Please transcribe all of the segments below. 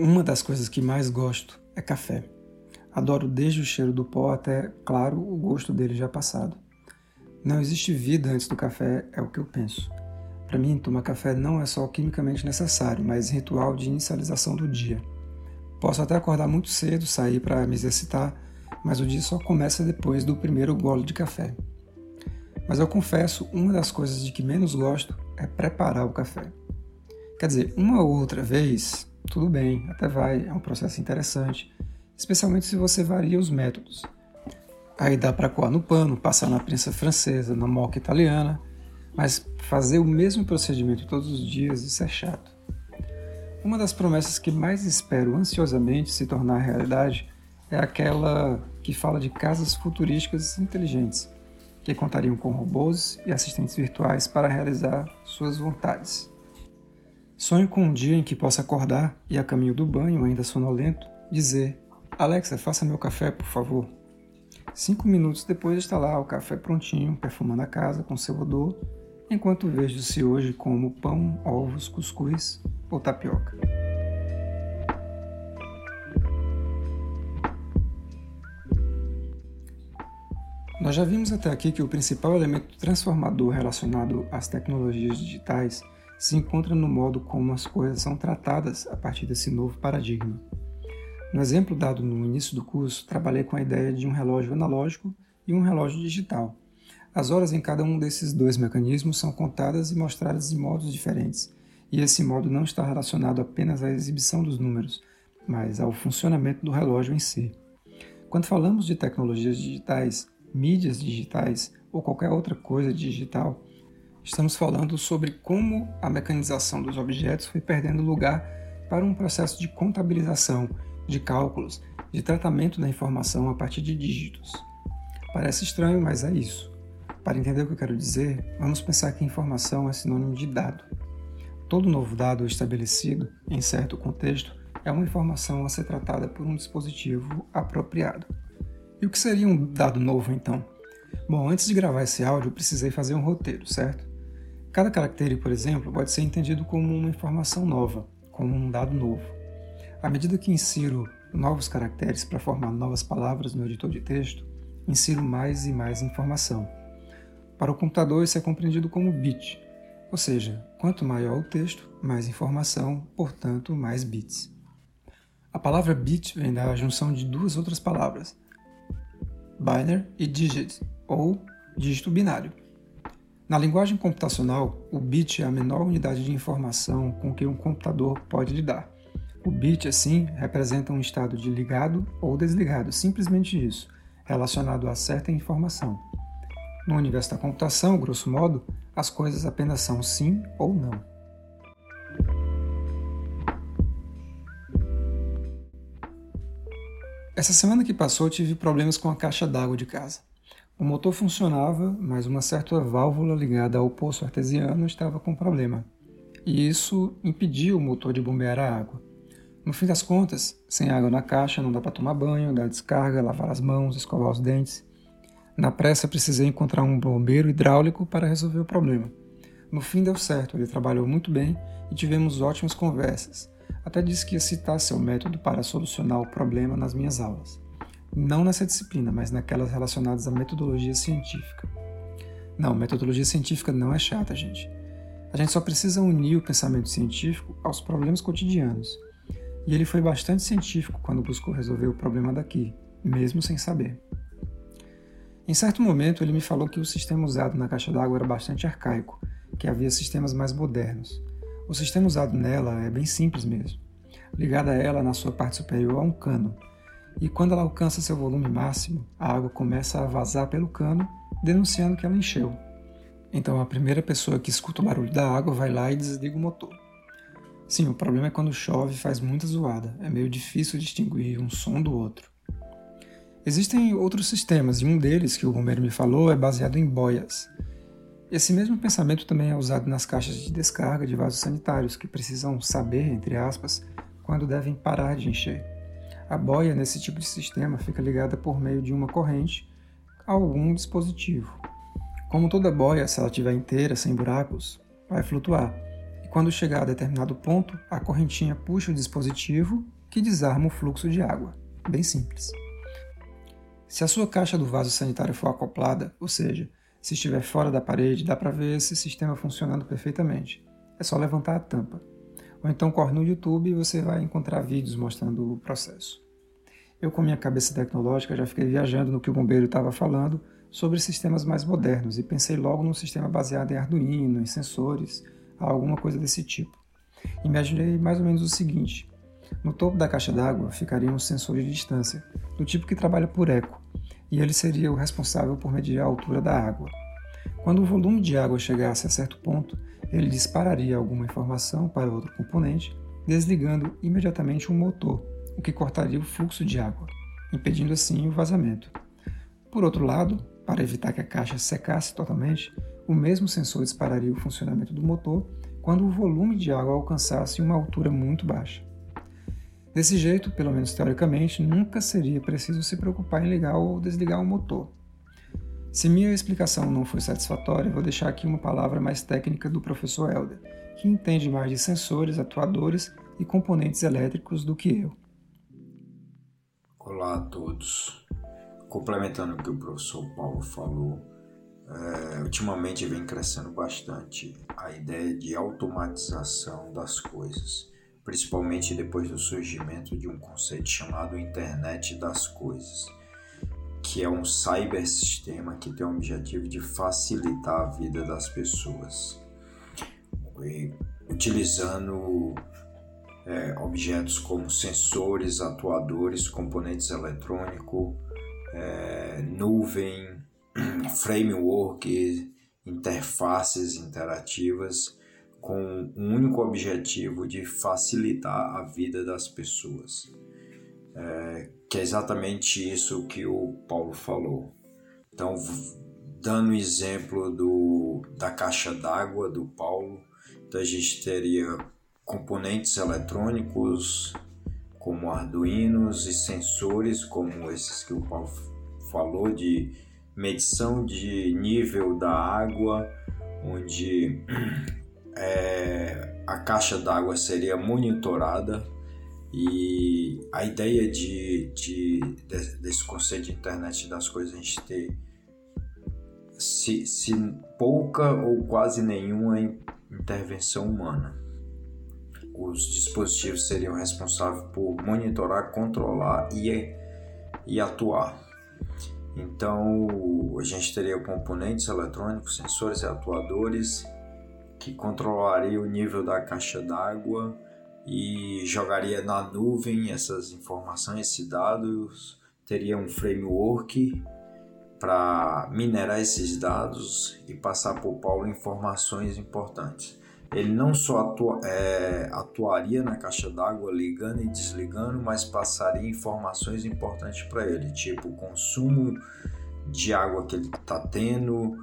Uma das coisas que mais gosto é café. Adoro desde o cheiro do pó até, claro, o gosto dele já passado. Não existe vida antes do café, é o que eu penso. Para mim, tomar café não é só quimicamente necessário, mas ritual de inicialização do dia. Posso até acordar muito cedo, sair para me exercitar, mas o dia só começa depois do primeiro gole de café. Mas eu confesso, uma das coisas de que menos gosto é preparar o café. Quer dizer, uma ou outra vez, tudo bem, até vai, é um processo interessante, especialmente se você varia os métodos. Aí dá para coar no pano, passar na prensa francesa, na moca italiana, mas fazer o mesmo procedimento todos os dias, isso é chato. Uma das promessas que mais espero ansiosamente se tornar realidade é aquela que fala de casas futurísticas inteligentes, que contariam com robôs e assistentes virtuais para realizar suas vontades. Sonho com um dia em que possa acordar e, a caminho do banho, ainda sonolento, dizer: Alexa, faça meu café, por favor. Cinco minutos depois está lá o café prontinho, perfumando a casa com seu odor, enquanto vejo se hoje como pão, ovos, cuscuz ou tapioca. Nós já vimos até aqui que o principal elemento transformador relacionado às tecnologias digitais se encontra no modo como as coisas são tratadas a partir desse novo paradigma. No exemplo dado no início do curso, trabalhei com a ideia de um relógio analógico e um relógio digital. As horas em cada um desses dois mecanismos são contadas e mostradas de modos diferentes, e esse modo não está relacionado apenas à exibição dos números, mas ao funcionamento do relógio em si. Quando falamos de tecnologias digitais, mídias digitais ou qualquer outra coisa digital, Estamos falando sobre como a mecanização dos objetos foi perdendo lugar para um processo de contabilização, de cálculos, de tratamento da informação a partir de dígitos. Parece estranho, mas é isso. Para entender o que eu quero dizer, vamos pensar que informação é sinônimo de dado. Todo novo dado estabelecido, em certo contexto, é uma informação a ser tratada por um dispositivo apropriado. E o que seria um dado novo então? Bom, antes de gravar esse áudio, precisei fazer um roteiro, certo? Cada caractere, por exemplo, pode ser entendido como uma informação nova, como um dado novo. À medida que insiro novos caracteres para formar novas palavras no editor de texto, insiro mais e mais informação. Para o computador, isso é compreendido como bit, ou seja, quanto maior o texto, mais informação, portanto, mais bits. A palavra bit vem da junção de duas outras palavras, binary e digit, ou dígito binário. Na linguagem computacional, o bit é a menor unidade de informação com que um computador pode lidar. O bit, assim, representa um estado de ligado ou desligado, simplesmente isso, relacionado a certa informação. No universo da computação, grosso modo, as coisas apenas são sim ou não. Essa semana que passou, tive problemas com a caixa d'água de casa. O motor funcionava, mas uma certa válvula ligada ao poço artesiano estava com problema, e isso impedia o motor de bombear a água. No fim das contas, sem água na caixa não dá para tomar banho, dar descarga, lavar as mãos, escovar os dentes. Na pressa precisei encontrar um bombeiro hidráulico para resolver o problema. No fim deu certo, ele trabalhou muito bem e tivemos ótimas conversas. Até disse que ia citar seu método para solucionar o problema nas minhas aulas. Não nessa disciplina, mas naquelas relacionadas à metodologia científica. Não, metodologia científica não é chata, gente. A gente só precisa unir o pensamento científico aos problemas cotidianos. E ele foi bastante científico quando buscou resolver o problema daqui, mesmo sem saber. Em certo momento, ele me falou que o sistema usado na caixa d'água era bastante arcaico, que havia sistemas mais modernos. O sistema usado nela é bem simples mesmo. Ligada a ela, na sua parte superior, há um cano, e quando ela alcança seu volume máximo, a água começa a vazar pelo cano, denunciando que ela encheu. Então a primeira pessoa que escuta o barulho da água vai lá e desliga o motor. Sim, o problema é quando chove e faz muita zoada, é meio difícil distinguir um som do outro. Existem outros sistemas, e um deles, que o bombeiro me falou, é baseado em boias. Esse mesmo pensamento também é usado nas caixas de descarga de vasos sanitários, que precisam saber, entre aspas, quando devem parar de encher. A boia nesse tipo de sistema fica ligada por meio de uma corrente a algum dispositivo. Como toda boia, se ela estiver inteira, sem buracos, vai flutuar. E quando chegar a determinado ponto, a correntinha puxa o dispositivo que desarma o fluxo de água. Bem simples. Se a sua caixa do vaso sanitário for acoplada, ou seja, se estiver fora da parede, dá para ver esse sistema funcionando perfeitamente. É só levantar a tampa. Ou então corre no YouTube e você vai encontrar vídeos mostrando o processo. Eu, com minha cabeça tecnológica, já fiquei viajando no que o bombeiro estava falando sobre sistemas mais modernos e pensei logo num sistema baseado em Arduino, em sensores, alguma coisa desse tipo. Imaginei mais ou menos o seguinte: no topo da caixa d'água ficaria um sensor de distância, do tipo que trabalha por eco, e ele seria o responsável por medir a altura da água. Quando o volume de água chegasse a certo ponto, ele dispararia alguma informação para outro componente, desligando imediatamente um motor, o que cortaria o fluxo de água, impedindo assim o vazamento. Por outro lado, para evitar que a caixa secasse totalmente, o mesmo sensor dispararia o funcionamento do motor quando o volume de água alcançasse uma altura muito baixa. Desse jeito, pelo menos teoricamente, nunca seria preciso se preocupar em ligar ou desligar o motor. Se minha explicação não foi satisfatória, vou deixar aqui uma palavra mais técnica do professor Helder, que entende mais de sensores, atuadores e componentes elétricos do que eu. Olá a todos. Complementando o que o professor Paulo falou, é, ultimamente vem crescendo bastante a ideia de automatização das coisas, principalmente depois do surgimento de um conceito chamado Internet das Coisas, que é um cybersistema que tem o objetivo de facilitar a vida das pessoas, e, utilizando é, objetos como sensores, atuadores, componentes eletrônicos, é, nuvem, framework, interfaces interativas com o único objetivo de facilitar a vida das pessoas. É, que é exatamente isso que o Paulo falou. Então, dando o exemplo do, da caixa d'água do Paulo, então a gente teria componentes eletrônicos como arduinos e sensores como esses que o Paulo falou de medição de nível da água, onde é, a caixa d'água seria monitorada e a ideia de, de, de, desse conceito de internet das coisas a gente ter se, se pouca ou quase nenhuma intervenção humana. Os dispositivos seriam responsáveis por monitorar, controlar e, e atuar. Então, a gente teria componentes eletrônicos, sensores e atuadores que controlaria o nível da caixa d'água e jogaria na nuvem essas informações, esses dados, teria um framework para minerar esses dados e passar para o Paulo informações importantes. Ele não só atua, é, atuaria na caixa d'água ligando e desligando, mas passaria informações importantes para ele, tipo consumo de água que ele está tendo,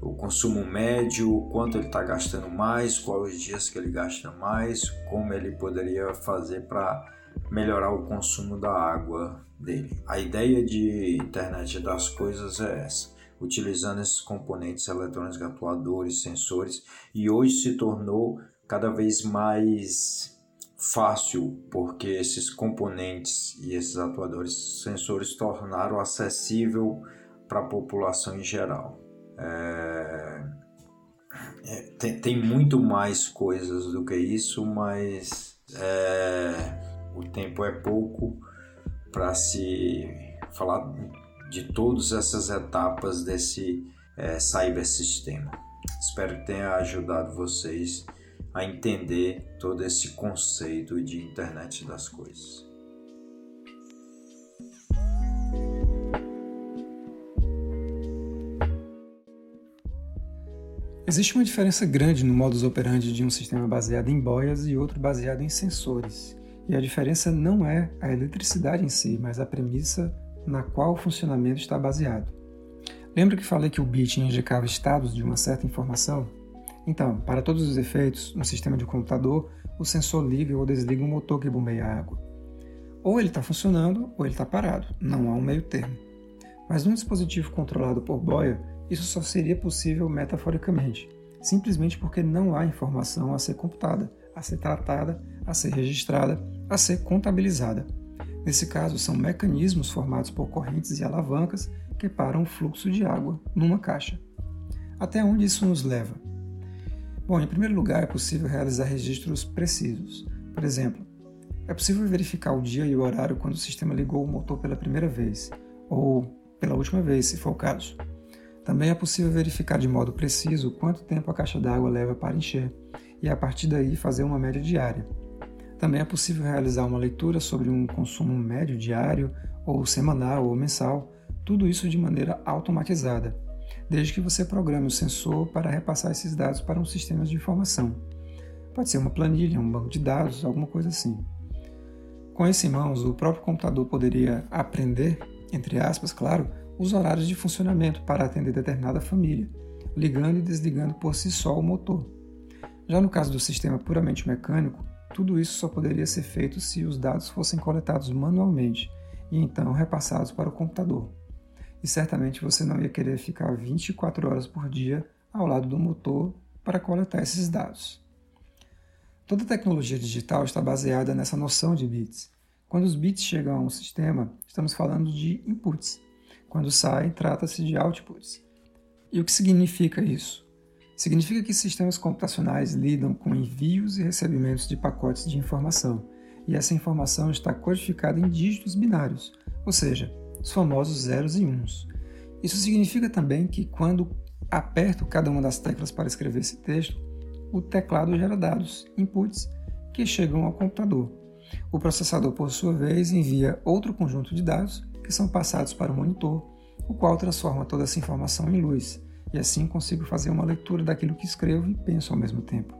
o consumo médio, quanto ele está gastando mais, quais os dias que ele gasta mais, como ele poderia fazer para melhorar o consumo da água dele. A ideia de internet das coisas é essa utilizando esses componentes eletrônicos, atuadores, sensores, e hoje se tornou cada vez mais fácil porque esses componentes e esses atuadores, sensores tornaram acessível para a população em geral. É... É, tem, tem, muito mais coisas do que isso, mas é, o tempo é pouco para se falar de todas essas etapas desse é, cybersistema. Espero que tenha ajudado vocês a entender todo esse conceito de internet das coisas. Existe uma diferença grande no modus operandi de um sistema baseado em boias e outro baseado em sensores. E a diferença não é a eletricidade em si, mas a premissa na qual o funcionamento está baseado. Lembra que falei que o bit indicava estados de uma certa informação? Então, para todos os efeitos, no sistema de computador, o sensor liga ou desliga o motor que bombeia água. Ou ele está funcionando ou ele está parado, não há um meio termo. Mas num dispositivo controlado por boia, isso só seria possível metaforicamente. simplesmente porque não há informação a ser computada, a ser tratada, a ser registrada, a ser contabilizada. Nesse caso, são mecanismos formados por correntes e alavancas que param o fluxo de água numa caixa. Até onde isso nos leva? Bom, em primeiro lugar, é possível realizar registros precisos. Por exemplo, é possível verificar o dia e o horário quando o sistema ligou o motor pela primeira vez, ou pela última vez, se for o caso. Também é possível verificar de modo preciso quanto tempo a caixa d'água leva para encher, e a partir daí fazer uma média diária. Também é possível realizar uma leitura sobre um consumo médio diário, ou semanal ou mensal, tudo isso de maneira automatizada desde que você programe o sensor para repassar esses dados para um sistema de informação. Pode ser uma planilha, um banco de dados, alguma coisa assim. Com isso em mãos, o próprio computador poderia aprender, entre aspas, claro, os horários de funcionamento para atender determinada família, ligando e desligando por si só o motor. Já no caso do sistema puramente mecânico, tudo isso só poderia ser feito se os dados fossem coletados manualmente e então repassados para o computador e certamente você não ia querer ficar 24 horas por dia ao lado do motor para coletar esses dados. Toda tecnologia digital está baseada nessa noção de bits. Quando os bits chegam a um sistema, estamos falando de inputs. Quando saem, trata-se de outputs. E o que significa isso? Significa que sistemas computacionais lidam com envios e recebimentos de pacotes de informação, e essa informação está codificada em dígitos binários, ou seja, os famosos zeros e uns. Isso significa também que quando aperto cada uma das teclas para escrever esse texto, o teclado gera dados, inputs, que chegam ao computador. O processador, por sua vez, envia outro conjunto de dados que são passados para o monitor, o qual transforma toda essa informação em luz, e assim consigo fazer uma leitura daquilo que escrevo e penso ao mesmo tempo.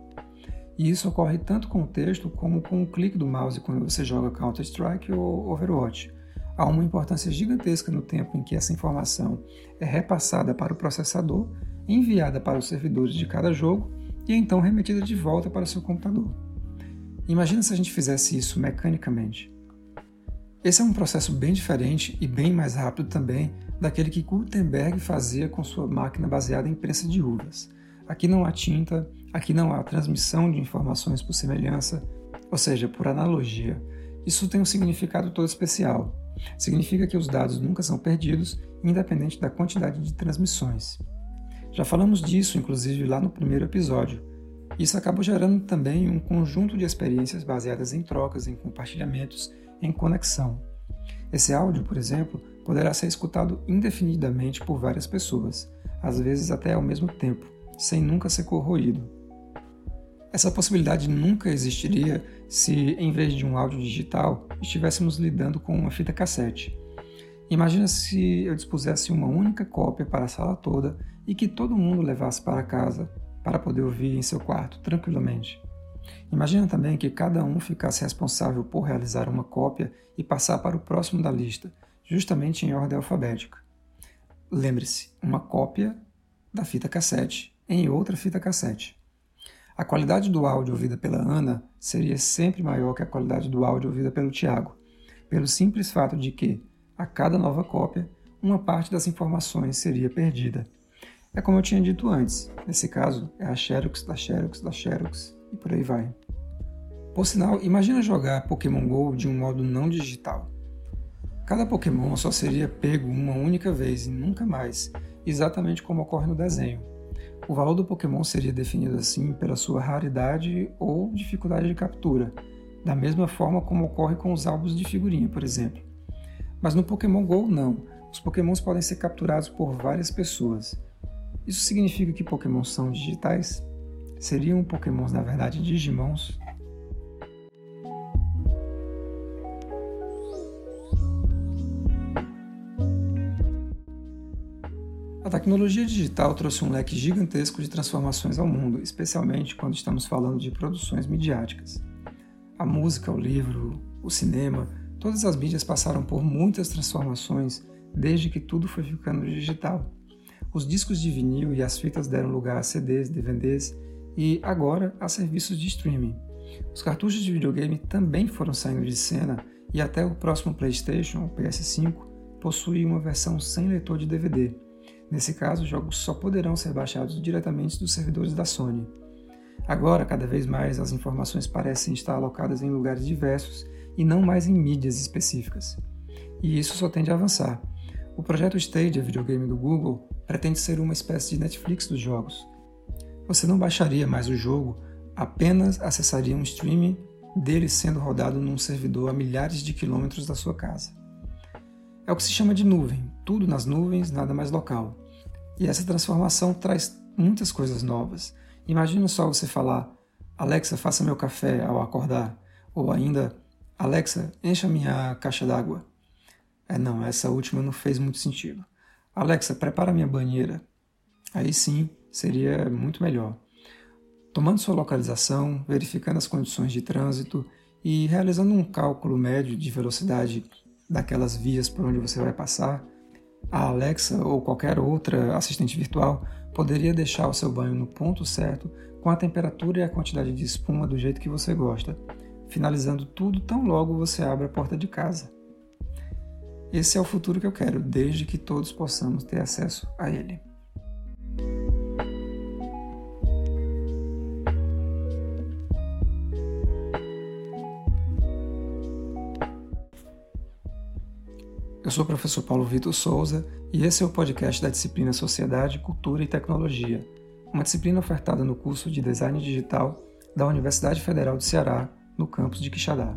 E isso ocorre tanto com o texto como com o clique do mouse quando você joga Counter-Strike ou Overwatch há uma importância gigantesca no tempo em que essa informação é repassada para o processador, enviada para os servidores de cada jogo e então remetida de volta para seu computador. Imagina se a gente fizesse isso mecanicamente. Esse é um processo bem diferente e bem mais rápido também daquele que Gutenberg fazia com sua máquina baseada em prensa de uvas. Aqui não há tinta, aqui não há transmissão de informações por semelhança, ou seja, por analogia. Isso tem um significado todo especial. Significa que os dados nunca são perdidos, independente da quantidade de transmissões. Já falamos disso, inclusive, lá no primeiro episódio. Isso acabou gerando também um conjunto de experiências baseadas em trocas, em compartilhamentos, em conexão. Esse áudio, por exemplo, poderá ser escutado indefinidamente por várias pessoas, às vezes até ao mesmo tempo, sem nunca ser corroído. Essa possibilidade nunca existiria se, em vez de um áudio digital, estivéssemos lidando com uma fita cassete. Imagina se eu dispusesse uma única cópia para a sala toda e que todo mundo levasse para casa para poder ouvir em seu quarto tranquilamente. Imagina também que cada um ficasse responsável por realizar uma cópia e passar para o próximo da lista, justamente em ordem alfabética. Lembre-se, uma cópia da fita cassete em outra fita cassete. A qualidade do áudio ouvida pela Ana seria sempre maior que a qualidade do áudio ouvida pelo Tiago, pelo simples fato de que, a cada nova cópia, uma parte das informações seria perdida. É como eu tinha dito antes, nesse caso é a Xerox da Xerox da Xerox e por aí vai. Por sinal, imagina jogar Pokémon GO de um modo não digital. Cada Pokémon só seria pego uma única vez e nunca mais, exatamente como ocorre no desenho. O valor do Pokémon seria definido assim pela sua raridade ou dificuldade de captura, da mesma forma como ocorre com os álbuns de figurinha, por exemplo. Mas no Pokémon GO não. Os Pokémons podem ser capturados por várias pessoas. Isso significa que Pokémon são digitais? Seriam Pokémons na verdade Digimons? A tecnologia digital trouxe um leque gigantesco de transformações ao mundo, especialmente quando estamos falando de produções midiáticas. A música, o livro, o cinema, todas as mídias passaram por muitas transformações desde que tudo foi ficando digital. Os discos de vinil e as fitas deram lugar a CDs, DVDs e agora a serviços de streaming. Os cartuchos de videogame também foram saindo de cena e até o próximo PlayStation, o PS5, possui uma versão sem leitor de DVD Nesse caso, os jogos só poderão ser baixados diretamente dos servidores da Sony. Agora, cada vez mais, as informações parecem estar alocadas em lugares diversos e não mais em mídias específicas. E isso só tende a avançar. O projeto Stadia, videogame do Google, pretende ser uma espécie de Netflix dos jogos. Você não baixaria mais o jogo, apenas acessaria um streaming dele sendo rodado num servidor a milhares de quilômetros da sua casa. É o que se chama de nuvem, tudo nas nuvens, nada mais local. E essa transformação traz muitas coisas novas. Imagina só você falar: Alexa, faça meu café ao acordar, ou ainda Alexa, encha minha caixa d'água. É, não, essa última não fez muito sentido. Alexa, prepara minha banheira. Aí sim, seria muito melhor. Tomando sua localização, verificando as condições de trânsito e realizando um cálculo médio de velocidade daquelas vias por onde você vai passar, a Alexa ou qualquer outra assistente virtual poderia deixar o seu banho no ponto certo, com a temperatura e a quantidade de espuma do jeito que você gosta, finalizando tudo tão logo você abre a porta de casa. Esse é o futuro que eu quero, desde que todos possamos ter acesso a ele. Eu sou o professor Paulo Vitor Souza e esse é o podcast da disciplina Sociedade, Cultura e Tecnologia, uma disciplina ofertada no curso de Design Digital da Universidade Federal do Ceará, no campus de Quixadá.